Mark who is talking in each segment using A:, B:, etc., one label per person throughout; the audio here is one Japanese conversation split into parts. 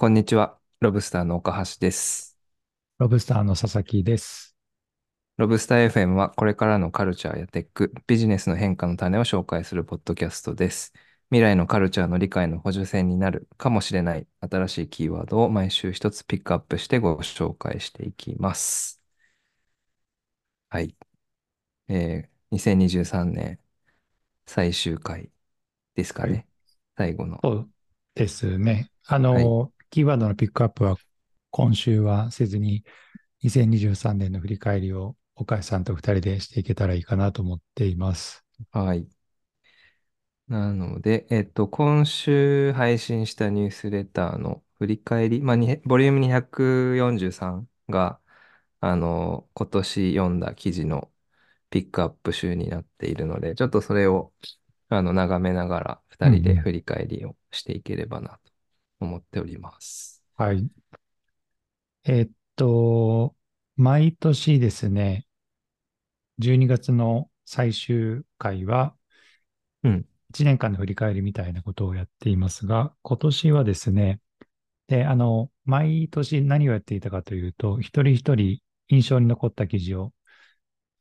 A: こんにちは。ロブスターの岡橋です。
B: ロブスターの佐々木です。
A: ロブスター FM はこれからのカルチャーやテック、ビジネスの変化の種を紹介するポッドキャストです。未来のカルチャーの理解の補助線になるかもしれない新しいキーワードを毎週一つピックアップしてご紹介していきます。はい。えー、2023年最終回ですかね。
B: はい
A: 最後の。
B: そうですね。あの、キーワードのピックアップは今週はせずに2023年の振り返りを岡井さんと二人でしていけたらいいかなと思っています。
A: はい。なので、えっと、今週配信したニュースレターの振り返り、まあ、にボリューム243が、あの、今年読んだ記事のピックアップ集になっているので、ちょっとそれを、あの、眺めながら、二人で振り返りをしていければなと思っております。
B: はい。えっと、毎年ですね、12月の最終回は、
A: うん。
B: 1年間の振り返りみたいなことをやっていますが、今年はですね、で、あの、毎年何をやっていたかというと、一人一人印象に残った記事を、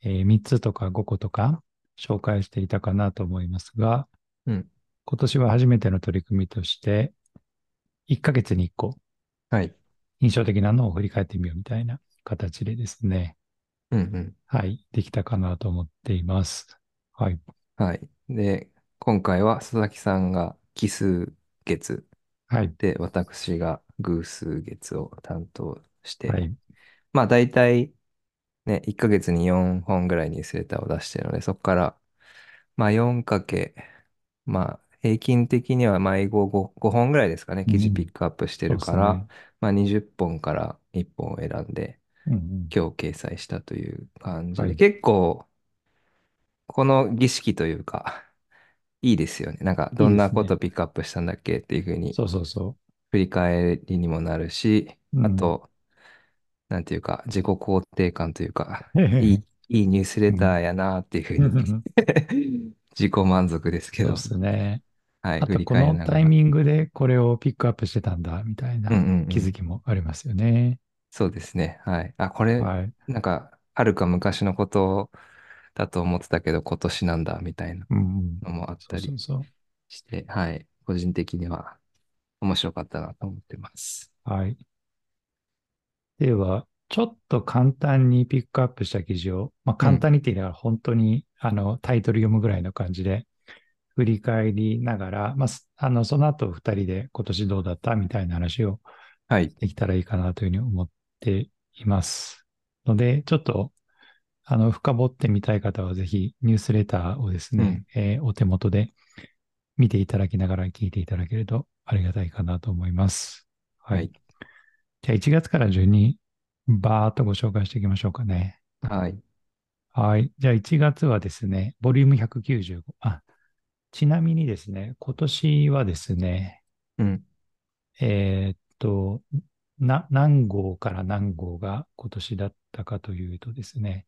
B: えー3つとか5個とか紹介していたかなと思いますが、
A: うん。
B: 今年は初めての取り組みとして、1ヶ月に1個
A: はい。
B: 印象的なのを振り返ってみようみたいな形でですね、
A: うんうん。
B: はい、できたかなと思っています。はい。
A: はい。で、今回は佐々木さんが奇数月
B: はい。
A: で、私が偶数月を担当して、
B: はい。
A: まあ大体ね、1ヶ月に4本ぐらいニュースレターを出しているので、そこから、まあ4かけ、まあ平均的には毎号 5, 5本ぐらいですかね、記事ピックアップしてるから、
B: そう
A: まあ20本から1本を選んで、
B: ですね。うんうん。
A: 今日掲載したという感じで、
B: はい
A: 結構、この儀式というか、いいですよね。なんか、どんなことピックアップしたんだっけっていうふうに
B: そうそうそ
A: 振り返りにもなるし、
B: うん
A: あと、なんていうか、自己肯定感というか、
B: う。
A: いい、いいニュースレターやなっていうふうに、自己満足ですけど
B: そうで、すね。
A: はい、
B: あと、こ。のタイミングでこれをピックアップしてたんだ、みたいな
A: うんうんうん
B: 気づきもありますよね。
A: そうですね。はい。あ、これ、
B: はい。
A: なんか、はるか昔のことだと思ってたけど、今年なんだ、みたいな
B: うんうん。
A: のもあっ
B: そ
A: たり
B: うそうそう。
A: して、はい。個人的には面白かったなと思ってます。
B: はい。では、ちょっと簡単にピックアップした記事を、まあ、簡単にって言いながら本当に、あのタイトル読むぐらいの感じで振り返りながら、まあ、すあのその後二人で今年どうだったみたいな話を
A: はい。
B: できたらいいかなというふうに思っています。ので、ちょっとあの深掘ってみたい方はぜひニュースレターをですね、えーお手元で見ていただきながら聞いていただけるとありがたいかなと思います。はい。
A: はい
B: じゃあ1月から順にバーっとご紹介していきましょうかね。
A: はい。
B: はい。じゃあ1月はですね、ボリューム195。あ、ちなみにですね、今年はですね、
A: うん。
B: えーっと、な、何号から何号が今年だったかというとですね、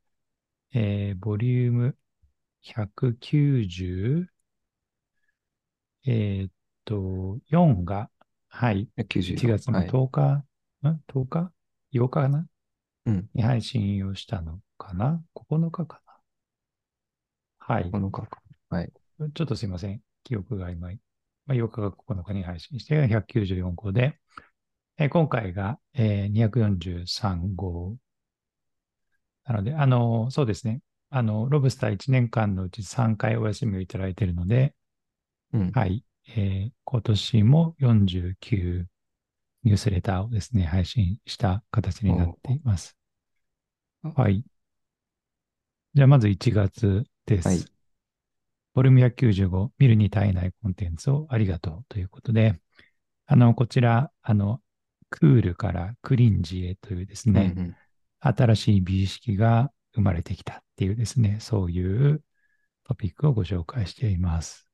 B: えーボリューム190、えーっと、4が、はい、
A: 96
B: 1月の
A: はい。
B: 10日、ん ?10 日 ?8 日かな？
A: うん。
B: に配信をしたのかな ?9 日かな？はい。
A: このか。はい。
B: ちょっとすいません。記憶が曖昧。まあ、8日が9日に配信して194号で、えー今回が、えー243号。なので、あの、そうですね。あの、ロブスター1年間のうち3回お休みをいただいているので、
A: うん。
B: はい。えー今年も49ニュースレターをですね、配信した形になっています。
A: お
B: はい。じゃあ、まず1月です。
A: はい
B: ボリューム195、見るに耐えないコンテンツをありがとうということで、あの、こちら、あの、クールからクリンジへというですね、
A: うんうん
B: 新しい美意識が生まれてきたっていうですね、そういうトピックをご紹介しています。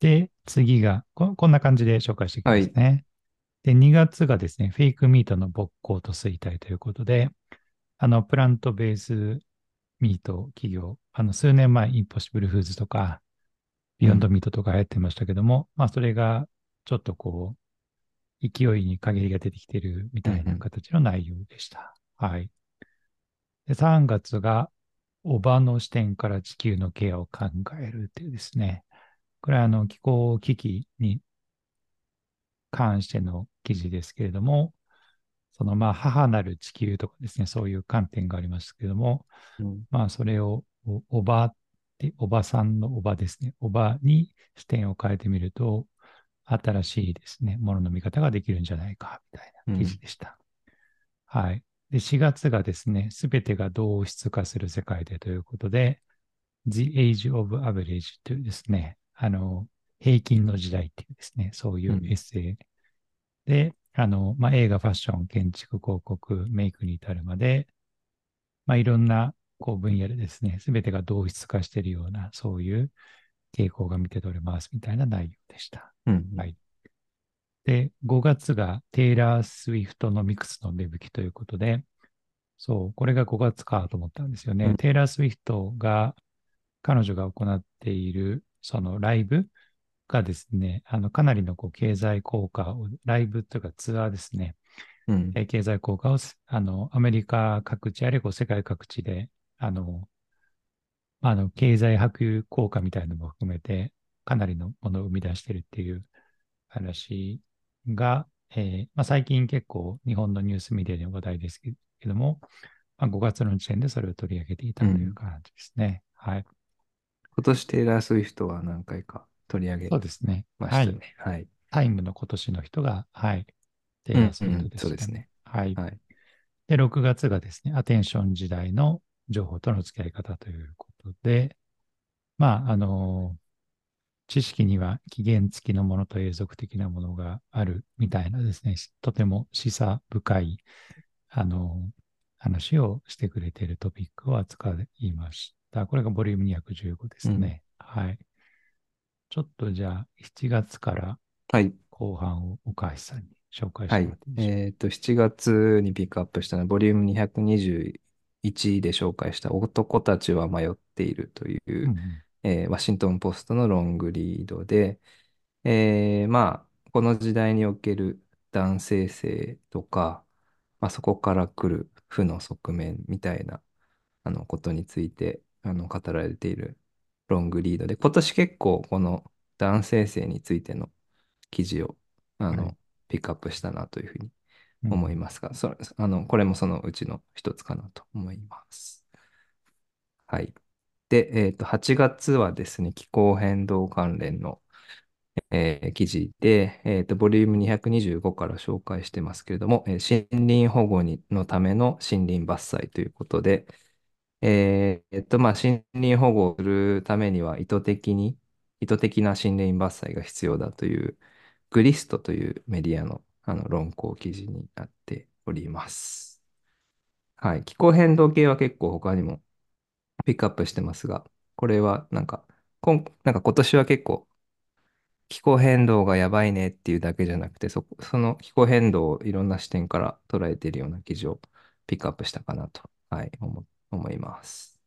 B: で、次が、ここんな感じで紹介していきますね。で、2月がですね、フェイクミートの勃興と衰退ということで、あの、プラントベースミート企業、あの、数年前、インポッシブルフーズとか、ビヨンドミートとか流行ってましたけども、まあ、それが、ちょっとこう、勢いに陰りが出てきているみたいな
A: うん
B: 形の内容でした。はい。で、3月が、おばの視点から地球のケアを考えるというですね、これはあの気候危機に関しての記事ですけれども、そのまあ母なる地球とかですね、そういう観点がありますけれども、
A: うん。
B: まあそれをおおばって、おばさんのおばですね、おばに視点を変えてみると、新しいですね、ものの見方ができるんじゃないか、みたいな記事
A: うん。
B: でした。はい。で、4月がですね、すべてが同質化する世界でということで、The Age of Average というですね、あの、平均の時代っていうですね、そういうエッ
A: うん。
B: セイで、あの、まあ、映画、ファッション、建築、広告、メイクに至るまで、まあ、いろんなこう分野でですね、すべてが同質化しているような、そういう傾向が見て取れますみたいな内容でした。
A: うん。
B: はい。で、5月がテイラー・スウィフトのミクスの芽吹きということで、そう、これが5月かと思ったんですよね。
A: うん。
B: テイラー・スウィフトが、彼女が行っている、そのライブがですね、あの、かなりのこう経済効果を、ライブというかツアーですね、
A: うん。
B: えー経済効果を、あの、アメリカ各地あるいは世界各地で、あの、あの、経済波及効果みたいなのも含めて、かなりのものを生み出しているっていう話が、えーまあ、最近結構日本のニュースメディアで話題ですけども、まあ、5月の時点でそれを取り上げていたという
A: うん
B: 感じですね。はい。
A: 今年テイラー・スウィフトは何回か取り上げ
B: そうですね。はい。
A: ましたね。はい。
B: タイムの今年の人が、はい。テイラー・
A: うん。
B: スウィフト
A: うん。
B: でしたね。
A: そうですね。
B: はい。
A: はい。
B: で、6月がですね、アテンション時代の情報との付き合い方ということで、まあ、あの知識には期限付きのものと永続的なものがあるみたいなですね、とても示唆深い、あの、話をしてくれているトピックを扱いました。これがボリューム215です
A: うん。
B: ね。はい。ちょっとじゃあ、7月から
A: はい。
B: 後半を岡橋さんに紹介し
A: はい。
B: てもらっていいでしょ
A: えっと、7月にピックアップしたのは、ボリューム221で紹介した男たちは迷っているとい
B: う。う
A: う、
B: ん
A: えーワシントンポストのロングリードで、えーまあ、この時代における男性性とか、まあ、そこから来る負の側面みたいなあのことについてあの語られているロングリードで、今年結構この男性性についての記事をあ
B: うん。はい。
A: のピックアップしたなというふうに
B: うん。
A: 思いますが、それ、あの、これもそのうちの一つかなと思います。はい。で、えっと、8月はですね、気候変動関連の、えー記事で、えっと、ボリューム225から紹介してますけれども、えー森林保護にのための森林伐採ということで、えーえっと、まあ、森林保護をするためには意図的に、意図的な森林伐採が必要だという、グリストというメディアの、あの論考記事になっております。はい。気候変動系は結構他にもピックアップしてますが、これはなんか、今、なんか今年は結構気候変動がやばいねっていうだけじゃなくて、そ、その気候変動をいろんな視点から捉えているような記事をピックアップしたかなと、はい、思って、思います。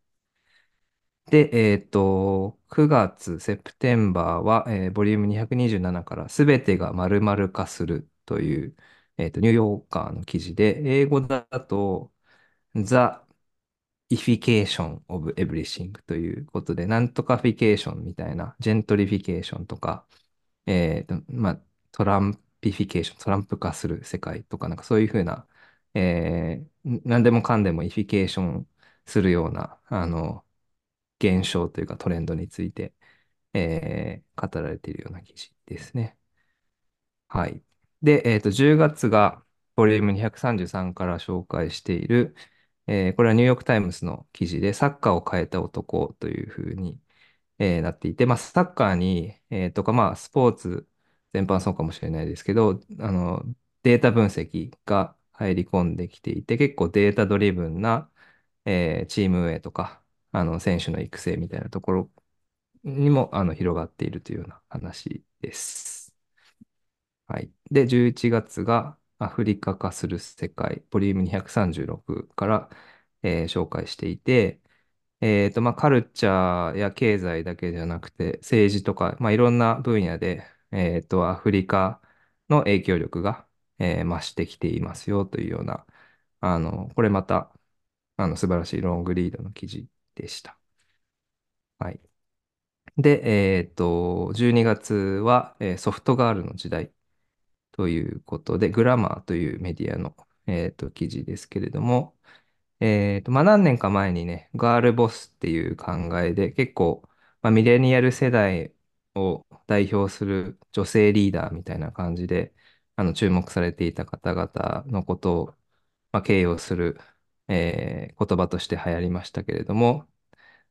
A: で、えっと、9月、 September は、えーボリューム227からすべてがまるまる化するという、えっと、ニューヨーカーの記事で、英語だと The Ification of Everything ということで、なんとかフィケーションみたいな、ジェントリフィケーションとか、えっと、まあ、 Trumpification、トランプ化する世界とか、なんかそういうふうな、えー、何でもかんでもイフィケーションするような、あの、現象というかトレンドについて、えー語られているような記事ですね。はい。で、えっと、10月が、ボリューム233から紹介している、えーこれはニューヨークタイムズの記事で、サッカーを変えた男というふうに、えーなっていて、まあ、サッカーに、えーとか、まあ、スポーツ全般そうかもしれないですけど、あの、データ分析が入り込んできていて、結構データドリブンな、えーチーム運営とか、あの、選手の育成みたいなところにも、あの、広がっているというような話です。はい。で、11月がアフリカ化する世界、ボリューム236から、えー紹介していて、えっと、まあ、カルチャーや経済だけじゃなくて、政治とか、まあ、いろんな分野で、えっと、アフリカの影響力が、えー増してきていますよというような、あの、これまた、あの、素晴らしいロングリードの記事でした。はい。で、えっと、12月は、えーソフトガールの時代ということで、グラマーというメディアの、えっと、記事ですけれども、えっと、まあ、何年か前にね、ガールボスっていう考えで、結構、まあ、ミレニアル世代を代表する女性リーダーみたいな感じで、あの、注目されていた方々のことを、まあ、形容する、えー言葉として流行りましたけれども、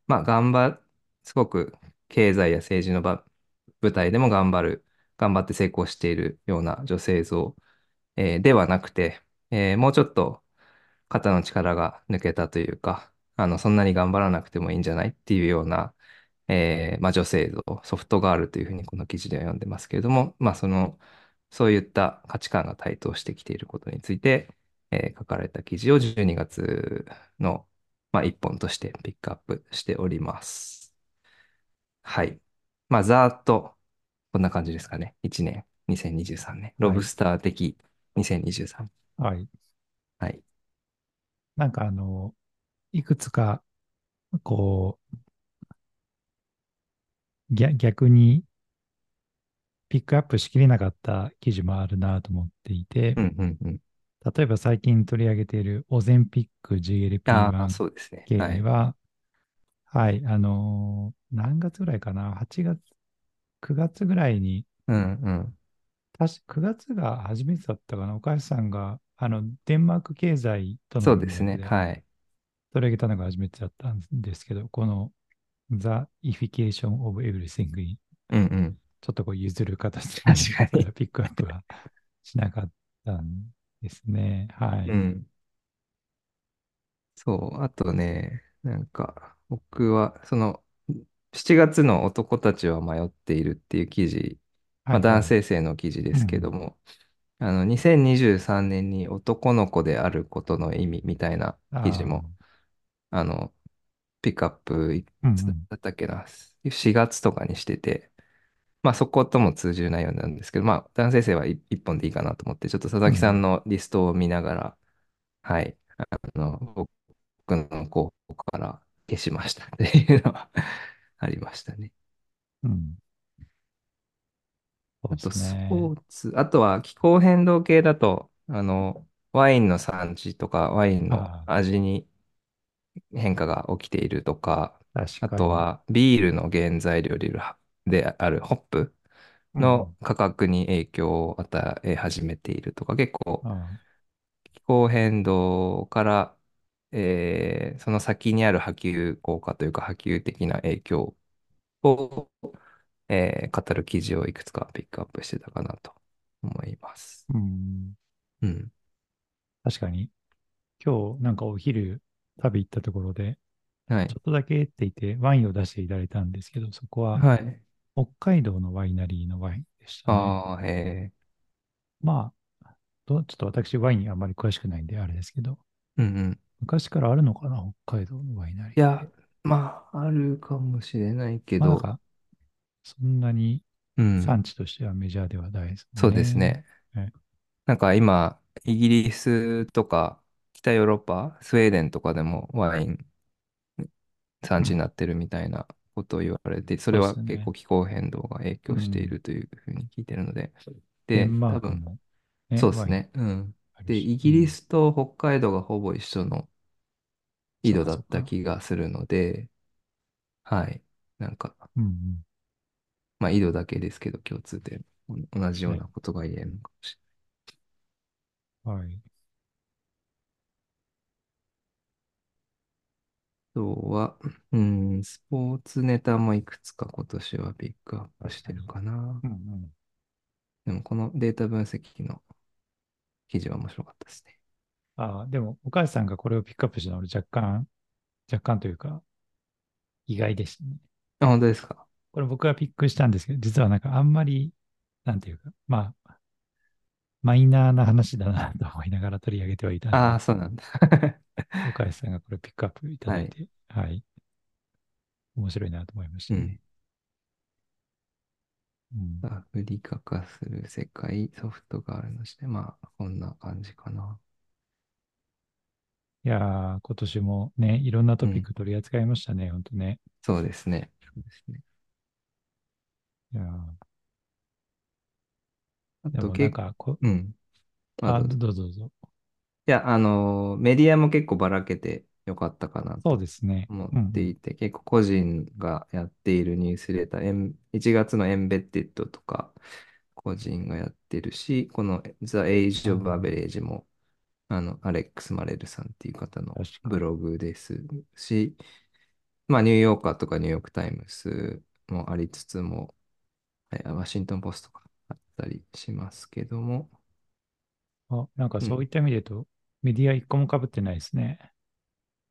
A: まあ、頑張、すごく経済や政治の場、舞台でも頑張る、頑張って成功しているような女性像、えーではなくて、えーもうちょっと肩の力が抜けたというか、あの、そんなに頑張らなくてもいいんじゃないっていうような、えーまあ、女性像、ソフトガールというふうにこの記事では読んでますけれども、まあ、その、そういった価値観が台頭してきていることについて、えー書かれた記事を12月の、まあ、一本としてピックアップしております。はい。まあ、ざーっと、こんな感じですかね。1年、2023年。ロブ
B: はい。
A: スター的2023。
B: はい。
A: はい。
B: なんかあの、いくつか、こう、逆逆にピックアップしきれなかった記事もあるなと思っていて、
A: うん、うん、うん。
B: 例えば最近取り上げているオゼンピック
A: ああ、
B: GLP-1
A: そうですね。はい。
B: 系は、はい、あのー何月ぐらいかな ?8 月、9月ぐらいに、
A: うん、うん。
B: 確か9月が初めてだったかな？岡安さんが、あの、デンマーク経済との
A: そうですね。はい。
B: 取り上げたのが初めてだったんですけど、この The Ification of Everything に
A: うん、うん。
B: ちょっとこう譲る形で ピックアップはしなかったんですね。はい。
A: うん。そう。あとね、なんか、僕は、その、7月の男たちは迷っているっていう記事、まあ、
B: はいはい。
A: 男性性の記事ですけ
B: うん。
A: ども、あの、2023年に男の子であることの意味みたいな記事も、あの、ピックアップいつだ
B: うんうん。
A: ったっけな、4月とかにしてて、まあそことも通じる内容なんですけど、まあ男性性は一一本でいいかなと思って、ちょっと佐々木さん
B: うん。
A: のリストを見ながら、はい、あの、僕の候補から消しましたっていうのは ありましたね。
B: うん。
A: あと、ス
B: ね。
A: ポーツ、あとは気候変動系だと、あの、ワインの産地とか、ワインの
B: あ
A: 味に変化が起きているとか、
B: あ。
A: とはビールの原材料であるであるホップ？の
B: うん。
A: 価格に影響を与え始めているとか、結構気候変動から、えーその先にある波及効果というか波及的な影響を、えー語る記事をいくつかピックアップしてたかなと思います。
B: うん。
A: うん。
B: 確かに。今日なんかお昼食べ行ったところで、
A: はい。
B: ちょっとだけって言ってワインを出していただいたんですけど、そこは
A: はい。
B: 北海道のワイナリーのワインでしたね。
A: ああ、え
B: まあ、どちょっと私ワインあんまり詳しくないんであれですけど、
A: ー、うんうん。
B: 昔からあるのかな、北海道のワイナリーっ
A: いや、
B: て。
A: まあ、あるかもしれないけど、
B: まそんなに
A: うん。
B: 産地としてはメジャーではないですもん
A: そうです
B: ね。
A: ね。
B: はい
A: なんか今、イギリスとか北ヨーロッパ、スウェーデンとかでもワイン産地になってるみたいなことを言われて、それは。結構気候変動が影響してい
B: うん。
A: るというふうに聞いてるので、で、多分、そうですね。うん。で。イギリ
B: うん。
A: スと北海道がほぼ一緒の緯度だった。気がするので、はい。なんか、
B: うんうん。
A: まあ、緯度だけですけど、共通点、同じような
B: ね。
A: ことが言えるのかもしれ
B: はい。
A: ない。とは、うん、スポーツネタもいくつか今年はピックアップしてる
B: 確か
A: な。
B: うんうん。
A: でも、このデータ分析の記事は面白かったですね。
B: ああ、でも、お母さんがこれをピックアップしたのは俺若干、若干というか、意外でしたね。
A: あ、本当ですか？
B: これ僕がピックしたんですけど、実はなんかあんまり、なんていうか、まあ、マイナーな話だなと思いながら取り上げてはいたん
A: ああ、
B: で、
A: そうなんだ。
B: 岡安さんがこれピックアップいただ
A: はい。
B: いて、はい、面白いなと思いまし
A: うん。
B: たね。うん。
A: アフリカ化する世界、ソフトがあるのして、まあ、こんな感じかな。
B: いやー、今年もね、いろんなトピッ
A: うん。
B: ク取り扱いましたね、ほんとね。
A: そうですね。そうですね。
B: いやー
A: あと、
B: でもなん
A: け、
B: かこ、
A: うん。まあ、
B: あ、
A: どうぞ。
B: どうぞ
A: や、あのーメディアも結構ばらけてよかったかな
B: そう
A: と
B: ですね。
A: 思っ。ていて、結構個人がやっているニュースレター、エン1月のエンベッテッドとか、個人がやってるし、この The
B: あ
A: Age of
B: ー
A: Average も、あの、アレックス・マレルさんっていう方の
B: 確かに。
A: ブログですし、まあ、ニューヨーカーとかニューヨーク・タイムズもありつつも、はいワシントン・ポストとかあったりしますけども、
B: あ、なんか
A: うん。
B: そういった意味で言うと、メディア一個も被ってないですね。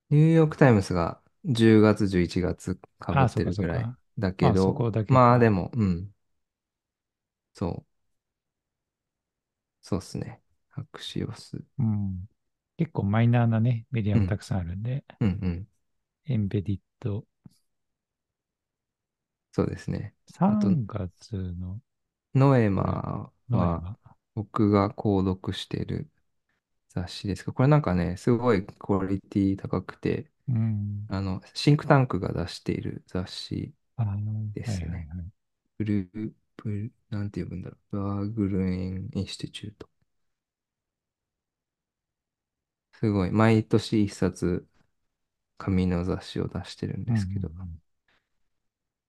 A: ニューヨーク・タイムズが10月、11月かぶ
B: あ、
A: ってるぐらい。だけ
B: あ、そ
A: ど、
B: こだけか。
A: まあでも、うん、そう、そうっすね。アクシオス。
B: うん。結構マイナーなね、メディア
A: うん、
B: もたくさんあるんで、
A: うん、うん。
B: エンベディット、
A: そうですね。あと、
B: 3月の
A: ノエマは、
B: ノエマ。
A: 僕が購読してる雑誌ですけど、これなんかね、すごいクオリティ高くて、
B: うん。
A: あの、シンクタンクが出している雑誌
B: あーはいはい
A: ですね。
B: はい。
A: ブルー、ブルー、なんて呼ぶんだろう。バーグルーン・インスティチュート。すごい、毎年一冊紙の雑誌を出してるん
B: うんうんう
A: ですけど、
B: ん。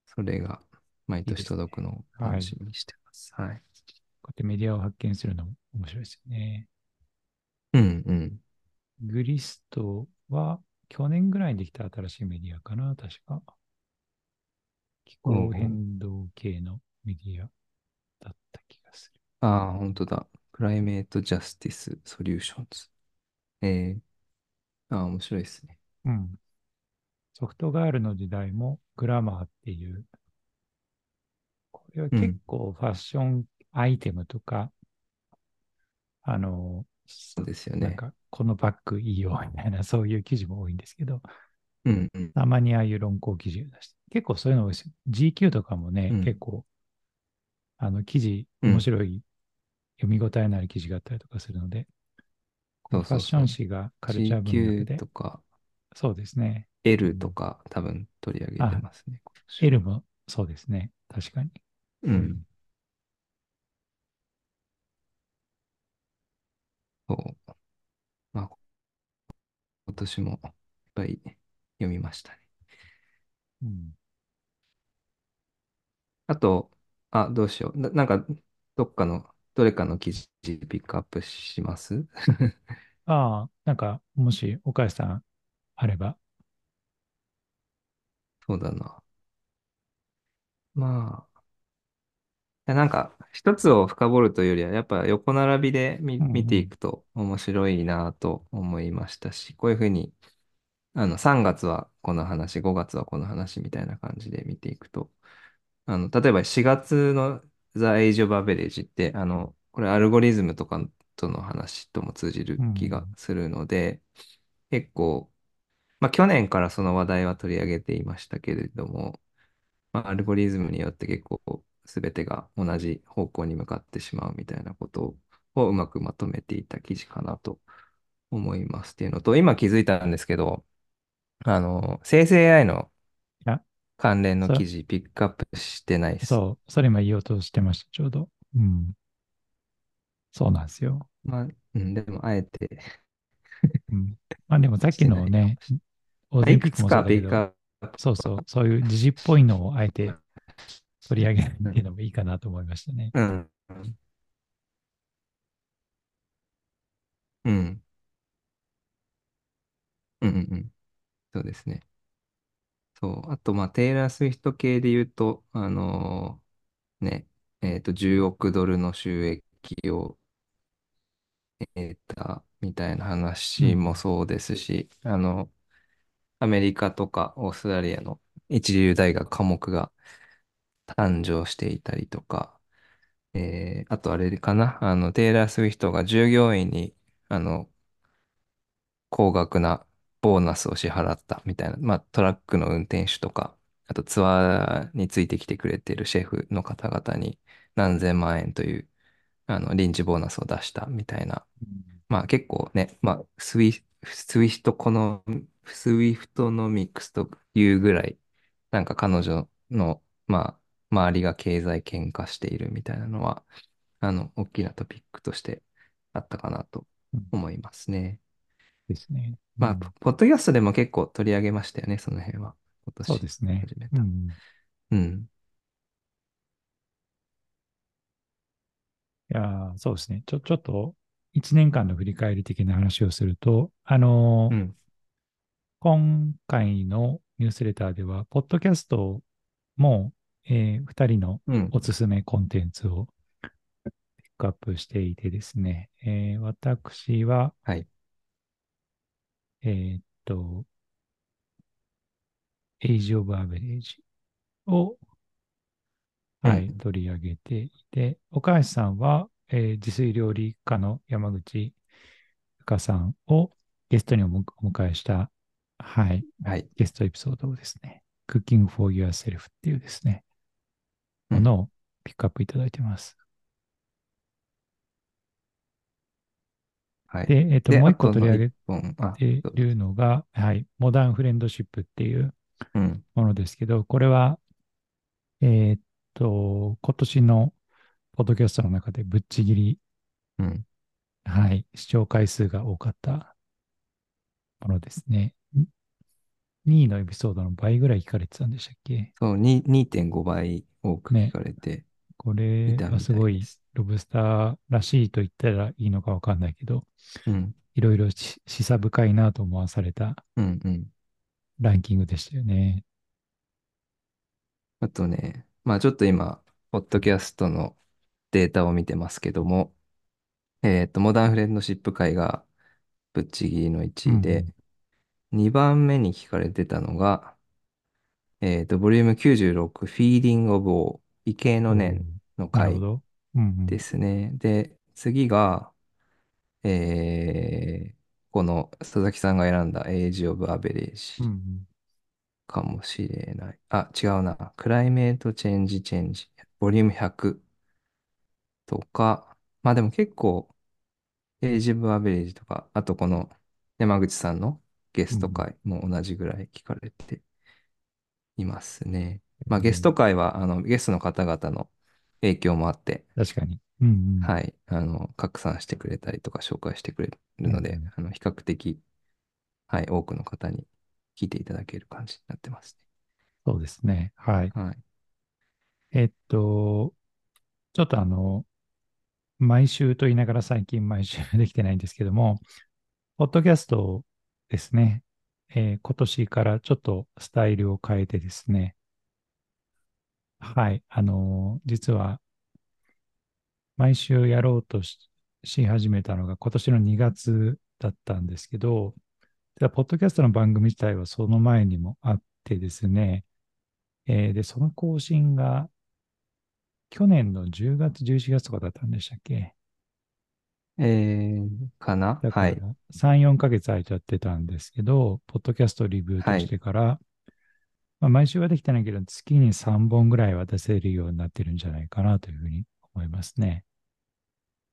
A: それが毎年。届くのを
B: はい。
A: 楽しみにしてます。はい。
B: こうやってメディアを発見するのも面白いですよね。
A: うんうん。
B: グリストは去年ぐらいにできた新しいメディアかな、確か。気候変動系のメディアだった気がす
A: ああ、本当だ。 Climate Justice Solutions。えー、ああ、面白いですね。
B: る。うん。ソフトガールの時代もグラマーっていう、これは結
A: うん。
B: 構ファッションアイテムとか、あの、
A: そうですよね。
B: なんか、このバッグいいよみたいな、そういう記事も多いんですけど、
A: うんうん。
B: たまにああいう論考記事を出して、結構そういうの多いですよ。GQ とかもね、結
A: うん。
B: 構、あの、記事、
A: うん。
B: 面白い、読み応えのある記事があったりとかするので、こ
A: そ
B: のファッション
A: うそうそう。
B: 誌がカルチャー文脈
A: GQ
B: で、
A: とか
B: そうですね。う
A: L と
B: ん、
A: か多分取り上げて
B: あ、
A: ますね。
B: L もそうですね。確かに。
A: うん。
B: うん。
A: そう。まあ、今年もいっぱい読みましたね。
B: うん、
A: あと、あ、どうしよう。な、なんか、どっかの、どれかの記事ピックアップします？
B: ああ、なんか、もし、岡谷さんあれば。
A: そうだな。まあ、やなんか、一つを深掘るというよりは、やっぱ横並びで見、見てい
B: ん。
A: くと面白いなと思いましたし、こういうふうに、あの、3月はこの話、5月はこの話みたいな感じで見ていくと、あの、例えば4月の The Age of Average って、あの、これアルゴリズムとかとの話とも通じる気が
B: うん
A: するので、結構、まあ去年からその話題は取り上げていましたけれども、まあ、アルゴリズムによって結構全てが同じ方向に向かってしまうみたいなことをうまくまとめていた記事かなと思いますっていうのと、今気づいたんですけど、あの、生成 AI の関連の
B: そ、
A: 記事ピックアップしてないです。
B: そう、それ今言おうとしてました、ちょうど。うん。そうなんですよ。
A: まあ、うん、でもあえて
B: うん。まあでもさっきのね、
A: いくつかピックアップ
B: そうそう、そういう時事っぽいのをあえて取り上げるっていうの
A: うん、
B: もいいかなと思いましたね。
A: うん、うん、うん、うん、うんそうですね。そう。あと、まあ、テイラー・スウィフト系で言うと、あのーね、えっと、10億ドルの収益を得たみたいな話も
B: うん。
A: そうですし、あの、アメリカとかオーストラリアの一流大学科目が誕生していたりとか、えーあとあれかな、あの、テイラー・スウィフトが従業員に、あの、高額なボーナスを支払ったみたいな、まあ、トラックの運転手とか、あとツアーについてきてくれているシェフの方々に何千万円という、あの、臨時ボーナスを出したみたいな。
B: うん
A: まあ結構ね、まあスイ、スイフトこの、スイフトノミクスというぐらい、なんか彼女の、まあ、周りが経済圏化しているみたいなのは、あの、大きなトピックとしてあったかなと
B: うん
A: 思いますね。
B: ですね。う
A: まあ、
B: ん。
A: ポポッドキャストでも結構取り上げましたよね、その辺は。今
B: そうで
A: 年
B: すね。
A: 始めた。
B: うん。
A: うん。
B: いやー、そうですね。ちょ、ちょっと、1年間の振り返り的な話をすると、あのー
A: うん。
B: 今回のニュースレターでは、ポッドキャストも、え2人の
A: うん。
B: おすすめコンテンツをピックアップしていてですね、えー私は、
A: はい。
B: えーっと、Age of Average を、はい、
A: うん。
B: 取り上げていて、岡橋さんは、えー自炊料理家の山口ゆかさんをゲストにお迎えした、はい、
A: はい。
B: ゲストエピソードをですね、Cooking for Yourself っていうですね、
A: うん。
B: ものをピックアップいただいてます。
A: はい。
B: で、えっと、
A: で、
B: もう
A: あ
B: 一個取り上げているのが、はい、モダンフレンドシップっていう
A: うん。
B: ものですけど、これは、えーっと、今年のポッドキャストの中でぶっちぎり、
A: うん。
B: はい、視聴回数が多かったものですね。2位のエピソードの倍ぐらい聞かれてたんでしたっけ？
A: そう、に2.5倍多く聞
B: ね、
A: かれて
B: これはすごい。ロブスターらしいと言ったらいいのかわかんないけど、
A: うん。
B: いろいろし示唆深いなと思わされた。ランキングでしたよね。
A: あとね、まあちょっと今、ポッドキャストのデータを見てますけども、えっと、モダンフレンドシップ会がぶっちぎりの1位で、
B: うん
A: 2番目に聞かれてたのが、えっと、ボリューム96、Feeding of All、畏敬
B: うん。
A: の
B: おー
A: 念の回
B: なるほど。うん
A: ですね。で、次が、えーこの佐々木さんが選んだ Age of
B: うん。う
A: Average
B: ん
A: かもしれない。あ、違うな。クライメートチェンジチェンジ。ボリューム100とか、まあでも結構、エイジブアベレージとか、あとこの山口さんのゲ
B: うん。
A: スト
B: うん
A: 会も同じぐらい聞かれていますね。
B: え
A: まあゲスト
B: ー
A: 会は、あの、ゲストの方々の影響もあって、
B: 確かに。うん
A: はい、あの、拡散してくれたりとか紹介してくれる
B: うん。う
A: ので、
B: ん
A: あの、比較的、はい、多くの方に聞いていただける感じになってます
B: そうですね。はい。
A: ね。はい。
B: えっと、ちょっとあの、毎週と言いながら最近毎週できてないんですけども、ポッドキャストですね。えー今年からちょっとスタイルを変えてですね。はい。あのー実は毎週やろうとしし始めたのが今年の2月だったんですけど、ただポッドキャストの番組自体はその前にもあってですね、えーで、その更新が去年の10月、11月とかだったんでしたっけ？
A: えー、かな？
B: だから
A: はい。
B: 3、4ヶ月空いちゃってたんですけど、ポッドキャストリブートし
A: はい。
B: てから、まあ、毎週はできてないけど、月に3本ぐらいは出せるようになってるんじゃないかなというふうに思いますね。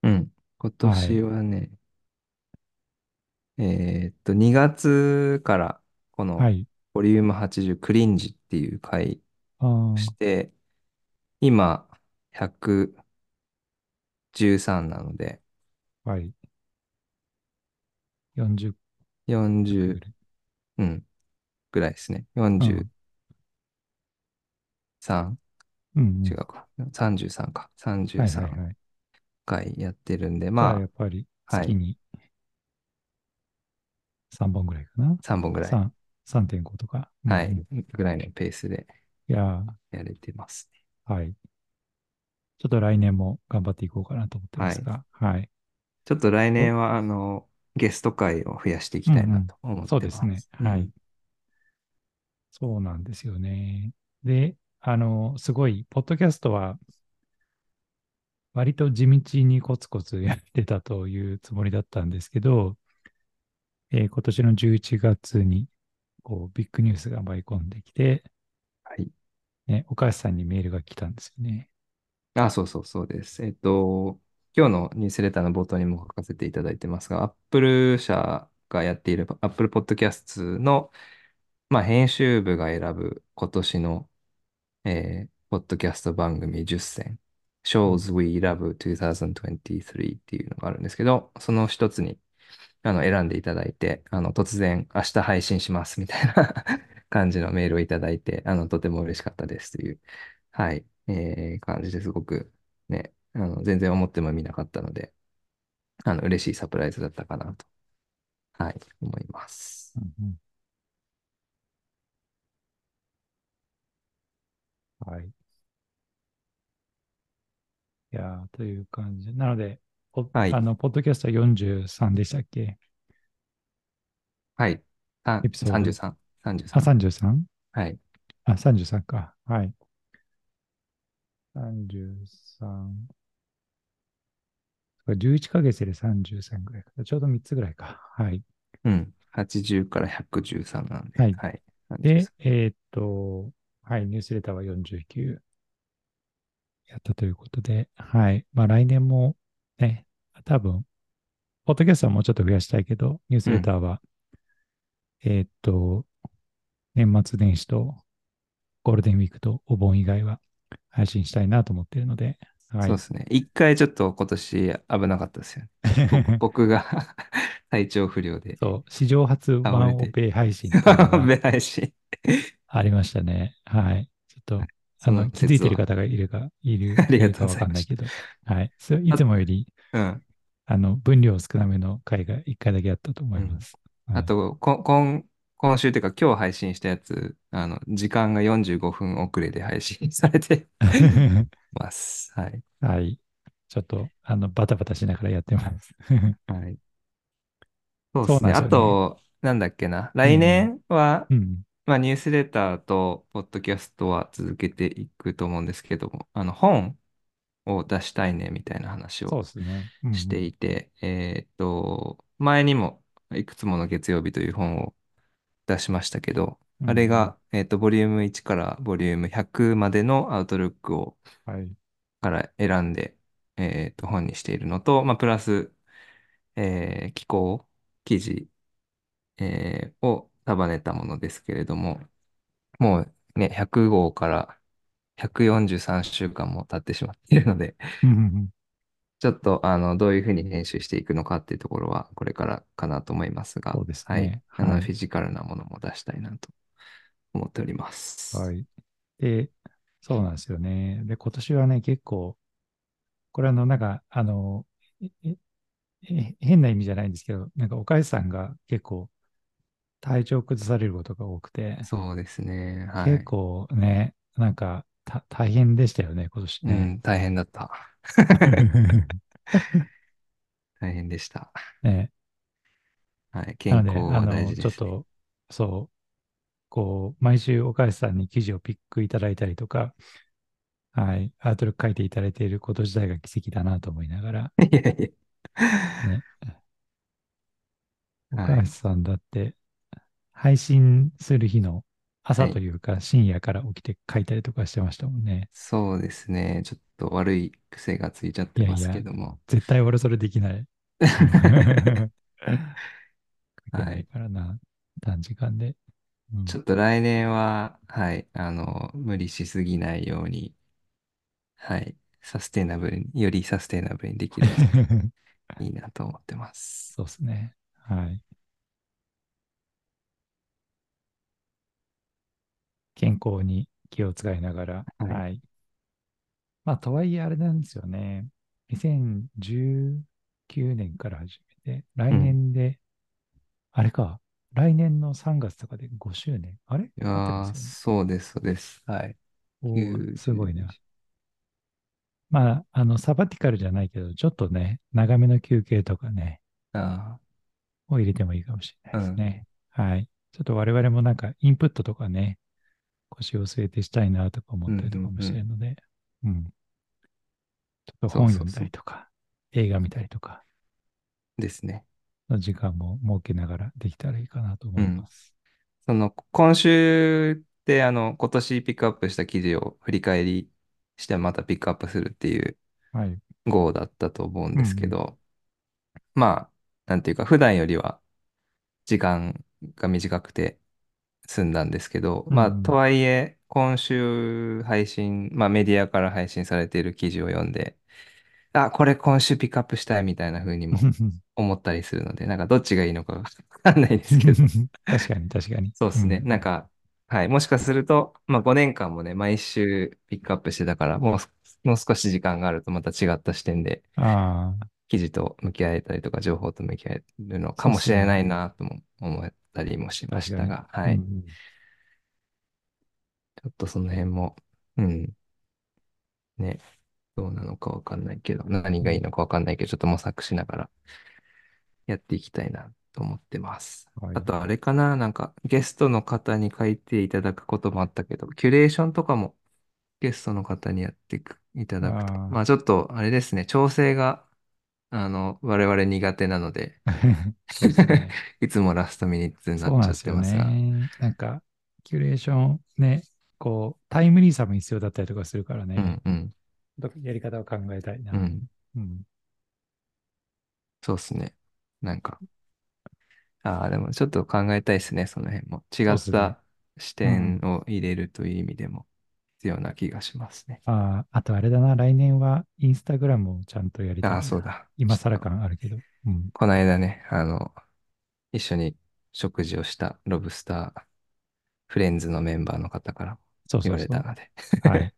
A: うん。今年
B: は
A: ね、えーっと、2月からこの
B: はい。
A: ボリューム80クリンジっていう回
B: あ
A: をし
B: ー
A: て、今113なので、
B: はい。40回ぐ
A: 40、
B: らい。
A: うん、ぐらいですね。
B: うん。
A: 43?
B: うんうん。
A: 違うか。33か。33
B: はいはいはい。
A: 回やってるんで、
B: じゃあ、や
A: ま
B: っぱり
A: あ、はい。
B: 月に3本ぐらいかな。
A: 3本ぐらい。
B: 3、3.5とか。うんう
A: はい。
B: ん。
A: ぐらいのペースで
B: いや
A: やれてますね。
B: ー、はい。ちょっと来年も頑張っていこうかなと思ってま
A: はい。
B: すが、はい。
A: ちょっと来
B: お
A: 年は、あの、ゲスト会を増やしていき
B: うんう
A: たいな
B: ん。
A: と思っ
B: そうですね。
A: てます。う
B: はい。
A: ん。
B: そうなんですよね。で、あの、すごい、ポッドキャストは割と地道にコツコツやってたというつもりだったんですけど、えー今年の11月にこうビッグニュースが舞い込んできて、
A: はい。
B: ね、岡安さんにメールが来たんですよね。
A: あ、そうそうそうです。えっと、今日のニュースレターの冒頭にも書かせていただいてますが、Apple 社がやっている Apple Podcast の、まあ、編集部が選ぶ今年の、えー、ポッドキャスト番組10選、Shows We Love 2023っていうのがあるんですけど、その一つにあの選んでいただいて、あの突然明日配信しますみたいな 感じのメールをいただいて、あのとても嬉しかったですという、はい、えー感じですごくね、あの全然思ってもみなかったので、あの嬉しいサプライズだったかなと、はい、思います。
B: うんうんはい。いやー、という感じ。なので、ポ
A: はい、
B: あの、ポッドキャストは43でしたっけ？
A: はい、あ、
B: エピソード。
A: 33、
B: あ、
A: 33。
B: 33?
A: はい、
B: あ、33か。はい。33。11ヶ月で33ぐらいか。ちょうど3つぐらいか。はい。
A: うん、80から113なんで、
B: はい。
A: はい、
B: で、
A: 33。
B: えーっと、はい、ニュースレターは49やったということで、はい。まあ来年もね、多分、ポッドキャストはもうちょっと増やしたいけど、ニュース
A: うん、
B: レターは、えーっと、年末年始とゴールデンウィークとお盆以外は配信したいなと思っているので、はい。
A: そうですね。一回ちょっと今年危なかったですよね。僕、僕が 体調不良で
B: そう、史上初ワンオペ配信っていうのが
A: べないし、
B: ありましたね。はい。ちょっと、あ
A: その
B: の、気づいてる方がいるか、いる、
A: ありがとう
B: いるかわ
A: ございまし
B: かんないけど、はい。そいつもより、
A: うん、
B: あの、分量少なめの回が1回だけあったと思
A: うん。
B: います。はい。
A: あと、こ、今、今週というか今日配信したやつ、あの、時間が45分遅れで配信されて ます。はい。
B: はい。ちょっと、あの、バタバタしながらやってます。
A: はい。そうですね。
B: すよね。
A: と、なんだっけな。来
B: うん。
A: 年は、
B: うん。
A: まあ、ニュースレターとポッドキャストは続けていくと思うんですけども、あの、本を出したいねみたいな話を
B: そうですね。うんう
A: して
B: ん。
A: いて、えーっと、前にもいくつもの月曜日という本を出しましたけど。あれが、えーっと、ボリューム1からボリューム100までのアウトルックを
B: はい。
A: から選んで、えーっと、本にしているのと、まあ、プラス、えー寄稿、記事、えーを束ねたものですけれども、もうね、100号から143週間も経ってしまっているので、
B: うんうんうん。
A: ちょっと、あの、どういうふうに編集していくのかっていうところは、これからかなと思いますが、
B: そうです
A: はい。
B: ね。
A: あの、
B: はい。
A: フィジカルなものも出したいなと思っております。
B: はい。で、そうなんですよね。で、今年はね、結構、これあの、なんか、あの、変な意味じゃないんですけど、なんか、岡安さんが結構体調崩されることが多くて、
A: そうですね。は
B: 結
A: い。
B: 構ね、なんか、た大変でしたよね、今年ね。
A: うん、大変だった。大変でした。
B: ね、
A: はい。健康は大事ですね。
B: ちょっと、そう、こう、毎週岡安さんに記事をピックいただいたりとか、はい、アートル書いていただいていること自体が奇跡だなと思いながら、
A: いやい
B: ね、
A: や。はい。
B: 岡安さんだって、配信する日の
A: はい。
B: 朝というか深夜から起きて書いたりとかしてましたもんね。
A: そうですね。ちょっと悪い癖がついちゃってます
B: いやいや、
A: けども。
B: 絶対俺それできない。書けない
A: はい。
B: からな、短時間で。うん。
A: ちょっと来年は、はい。あの、無理しすぎないように、はい。サステナブルに、よりサステナブルにできると いいなと思ってます。
B: そうですね。はい。健康に気を使いながら、
A: はい。
B: はい。まあ、とはいえあれなんですよね。2019年から始めて、来
A: うん。
B: 年で、あれか、来年の3月とかで5周年。あれ？
A: いや
B: 合ってま
A: ー、
B: すよね。
A: そうです、そうです。はい。
B: おー、すごい
A: 90
B: な。まあ、あの、サバティカルじゃないけど、ちょっとね、長めの休憩とかね、
A: あ
B: を入れてもいいかもしれない
A: あ、うん。
B: ですね。はい。ちょっと我々もなんか、インプットとかね、腰を据えてしたいなとか思
A: うん、う
B: ったりとか
A: ん、
B: も
A: うん。
B: してるので、うん。ちょっと本読んだ。りとか、映画見たりとか
A: ですね。
B: の時間も設けながらできたらいいかなと思
A: うん。
B: います。
A: その、今週で、あの、今年ピックアップした記事を振り返りしてまたピックアップするっていう
B: はい。
A: 号だったと思うんですけ
B: うん。
A: ど、まあ、なんていうか、普段よりは時間が短くて済んだんですけど、まあ、と
B: うん。
A: はいえ、今週配信、まあ、メディアから配信されている記事を読んで、あ、これ今週ピックアップしたいみたいな風にも 思ったりするので、なんかどっちがいいのかわかんないですけど、
B: 確かに、確かに。
A: そうですね。
B: うん。
A: なんか、はい。もしかすると、まあ5年間もね、毎週ピックアップしてたから、もうす、もう少し時間があるとまた違った視点で
B: ああ、
A: 記事と向き合えたりとか、情報と向き合えるのかもしれない。なとも思ったりもしま。したが、はい。
B: うん。
A: ちょっとその辺も、うん、ね、どうなのかわかんないけど、何
B: うん。
A: がいいのかわかんないけど、ちょっと模索しながらやっていきたいなと思ってます。
B: はい。
A: あとあれかな、なんかゲストの方に書いていただくこともあったけど、キュレーションとかもゲストの方にやってくいただくと。
B: あ
A: まあちょっとあれですね、調整が、あの、我々苦手なので。いつもラストミニッツになっちゃっ
B: そうなんですよ
A: てますが。
B: ね。なんか、キュレーションね、こう、タイムリーさも必要だったりとかするからね、
A: うんうん、
B: やり方を考えたいな。
A: うん。
B: うん。
A: そうですね。なんか、ああ、でもちょっと考えたいですね、その辺も。違。った視
B: うん。
A: 点を入れるという意味でも必要な気がしますね。
B: ああ、あとあれだな、来年はインスタグラムをちゃんとやりた
A: ああ、
B: いな。
A: そうだ。
B: 今更感あるけど。うん。
A: この間ね、あの、一緒に食事をしたロブスターフレンズのメンバーの方から言われ
B: そうそうそう。
A: たので
B: はい。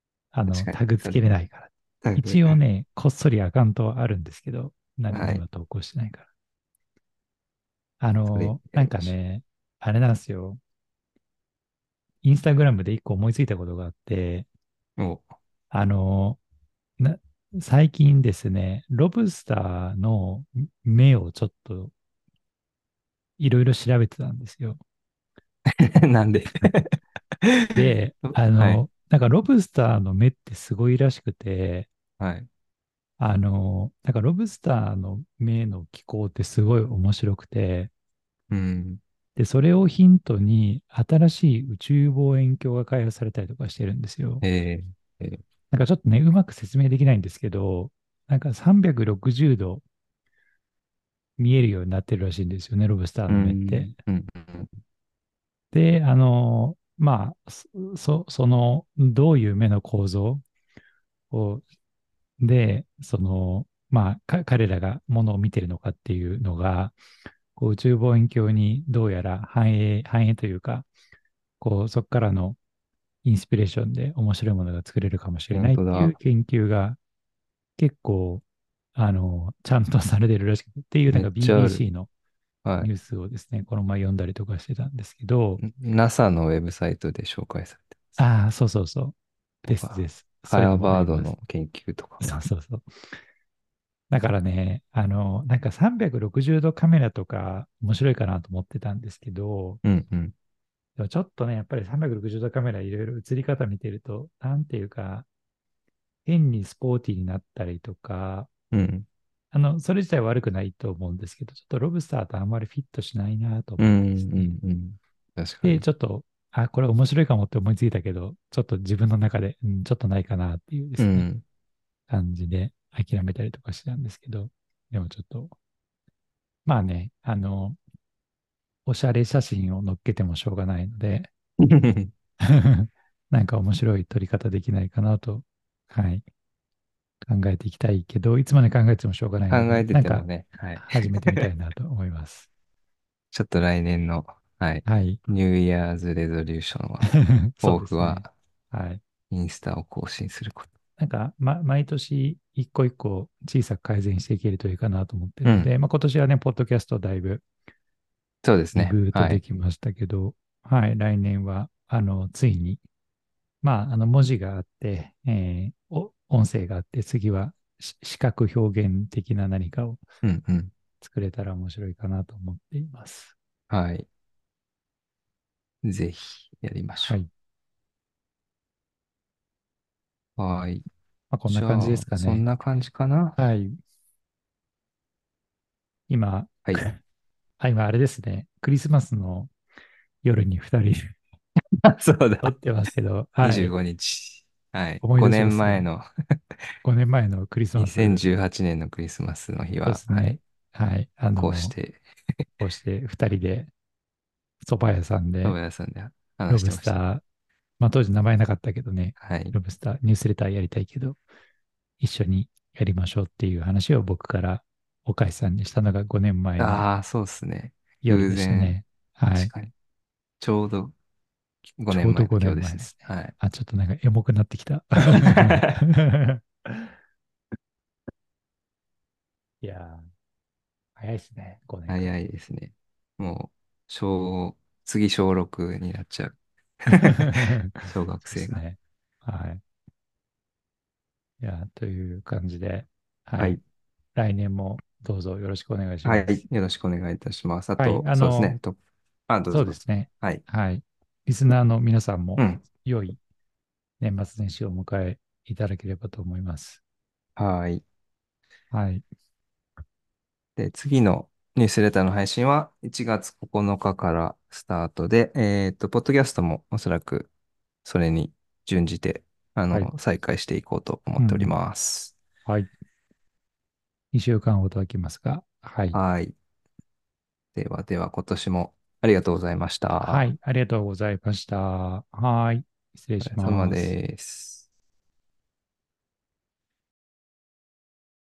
B: あの、タグつけ
A: それ、
B: れないから。一応ね、こっそりアカウントはあるんですけど、何
A: はい。
B: には投稿してないから。あ
A: それ
B: の、なんかね、あれなんですよ。インスタグラムで一個思いついたことがあって、あの、な、最近ですね、ロブスターの目をちょっといろいろ調べてたんですよ。
A: なんで？
B: で、あ
A: はい。
B: の、なんかロブスターの目ってすごいらしくて、
A: はい。
B: あの、なんかロブスターの目の気候ってすごい面白くて、
A: うん。
B: で、それをヒントに新しい宇宙望遠鏡が開発されたりとかしてるんですよ。
A: えー、えー
B: なんかちょっとね、うまく説明できないんですけど、なんか360度見えるようになってるらしいんですよね、ロブスター
A: う
B: の目って。
A: ん。うん。
B: で、あの、まあ、そ、その、どういう目の構造を、で、その、まあ、か彼らがものを見てるのかっていうのが、こう宇宙望遠鏡にどうやら反映、反映というか、こう、そこからのインスピレーションで面白いものが作れるかもしれないっていう。研究が結構、あの、ちゃんとされてるらしくて、っていうなんか。BBC の
A: はい。
B: ニュースをですね、この前読んだりとかしてたんですけど、
A: NASA のウェブサイトで紹介されてます。
B: ああ、そうそうそう。ですです。
A: ファイア。バードの研究とか。
B: そうそうそう。だからね、あの、なんか360度カメラとか面白いかなと思ってたんですけど、
A: うんうん。
B: でもちょっとね、やっぱり360度カメラいろいろ映り方見てると、なんていうか、変にスポーティーになったりとか、
A: うん。
B: あの、それ自体は悪くないと思うんですけど、ちょっとロブスターとあんまりフィットしないなと思
A: うん。
B: すね。
A: うん。うん。確か
B: で、
A: に。
B: ちょっと、あ、これ面白いかもって思いついたけど、ちょっと自分の中で、うん、ちょっとないかなっていうですね、
A: うん。
B: 感じで諦めたりとかしてたんですけど、でもちょっと、まあね、あの、おしゃれ写真を載っけてもしょうがないので、なんか面白い撮り方できないかなと、はい、考えていきたいけど、いつまで考えてもしょうがない
A: 考えててもね、はい。
B: 始めてみたいなと思います。
A: ちょっと来年の、はい。
B: はい。
A: ニューイヤーズレゾリューションは、
B: そう
A: 抱
B: ですね。
A: 負は
B: はい。
A: インスタを更新すること。
B: なんか、ま、毎年一個一個小さく改善していけるといいかなと思って
A: うん。
B: るので、まあ、今年はね、ポッドキャストだいぶ
A: そうですね。
B: リブート
A: はい。
B: できましたけど、はい、来年は、あの、ついに、まあ、あの、文字があって、えーお音声があって、次はし視覚表現的な何かを
A: うんうん。
B: 作れたら面白いかなと思っています。
A: はい。ぜひやりましょ
B: はい。
A: う。はい。
B: まあ、こんな感じですかね。
A: そんな感じかな？
B: はい。今、
A: はい。
B: あ、今あれですね。クリスマスの夜に二人
A: そうだ。
B: 撮ってますけど、はい。
A: 25日。はい。5
B: 思い出しますね。
A: 年前の
B: 5年前のクリスマス、
A: 2018年のクリスマスの日は、
B: すね。
A: はい。
B: はい。あ
A: こうし
B: の、
A: て、
B: こうして2人で蕎麦屋さん
A: 蕎
B: で
A: 麦屋さんで
B: ロブ
A: 話してました。
B: スター、まあ当時名前なかったけどね、
A: はい。
B: ロブスター、ニュースレターやりたいけど、一緒にやりましょうっていう話を僕から岡井さんにしたのが5年前の
A: ああ、そうですね。
B: 夜でした
A: 偶然、
B: ね。はい。
A: ちょうど5
B: ちょうど
A: 年前の
B: 5
A: 今日ですね。
B: 年前ですね。
A: はい。
B: あ、ちょっとなんかエモくなってきた。いやー、早いですね、5年間。
A: 早いですね。もう、小、次小6になっちゃう。小学生が。
B: ね。はい。いやー、という感じで、はい。
A: はい。
B: 来年もどうぞよろしくお願いし
A: はい。
B: ます。
A: よろしくお願いいたします。あ
B: はい。
A: と、
B: あの、
A: そうですね。と、あ、どうぞ。
B: そうですね。
A: はい。
B: はい。リスナーの皆さんも
A: うん。
B: 良い年末年始をお迎えいただければと思います。
A: はい。
B: はい。
A: で、次のニュースレターの配信は1月9日かからスタートで、えっと、ポッドキャストもおそらくそれに準じて、あ
B: はい。
A: の、再開していこうと思っており
B: うん。
A: ます。
B: はい。2週間ほど空きますが、はい。
A: はい。ではでは、今年もありがとうございました。
B: はい。ありがとうございました。はい。失礼し
A: お疲れ様
B: ます。
A: です。